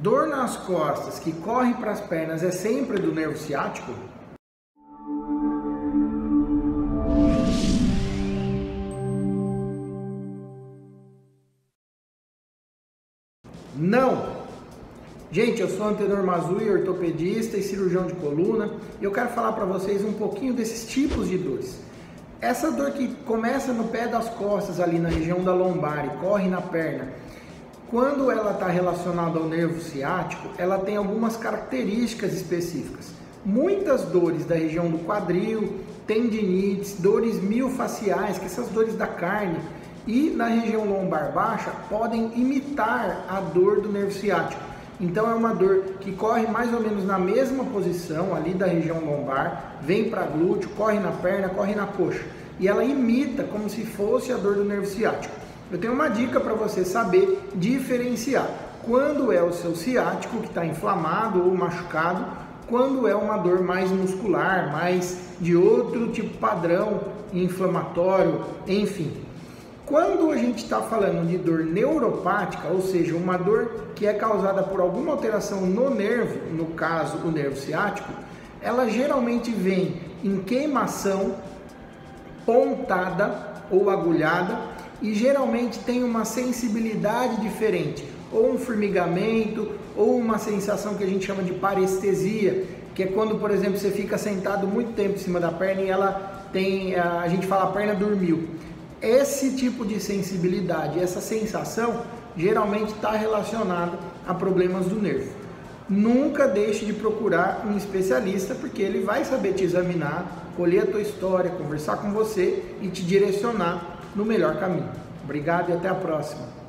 Dor nas costas que corre para as pernas é sempre do nervo ciático? Não! Gente, eu sou Antenor Mazui, ortopedista e cirurgião de coluna, e eu quero falar para vocês um pouquinho desses tipos de dores. Essa dor que começa no pé das costas, ali na região da lombar e corre na perna, quando ela está relacionada ao nervo ciático, ela tem algumas características específicas. Muitas dores da região do quadril, tendinites, dores miofaciais, que essas dores da carne, e na região lombar baixa podem imitar a dor do nervo ciático. Então é uma dor que corre mais ou menos na mesma posição ali da região lombar, vem para glúteo, corre na perna, corre na coxa. E ela imita como se fosse a dor do nervo ciático. Eu tenho uma dica para você saber diferenciar quando é o seu ciático que está inflamado ou machucado, quando é uma dor mais muscular, mais de outro tipo padrão inflamatório, enfim. Quando a gente está falando de dor neuropática, ou seja, uma dor que é causada por alguma alteração no nervo, no caso o nervo ciático, ela geralmente vem em queimação, pontada ou agulhada e geralmente tem uma sensibilidade diferente, ou um formigamento, ou uma sensação que a gente chama de parestesia, que é quando, por exemplo, você fica sentado muito tempo em cima da perna e ela tem, a gente fala a perna dormiu. Esse tipo de sensibilidade, essa sensação, geralmente está relacionado a problemas do nervo. Nunca deixe de procurar um especialista, porque ele vai saber te examinar, colher a tua história, conversar com você e te direcionar no melhor caminho. Obrigado e até a próxima.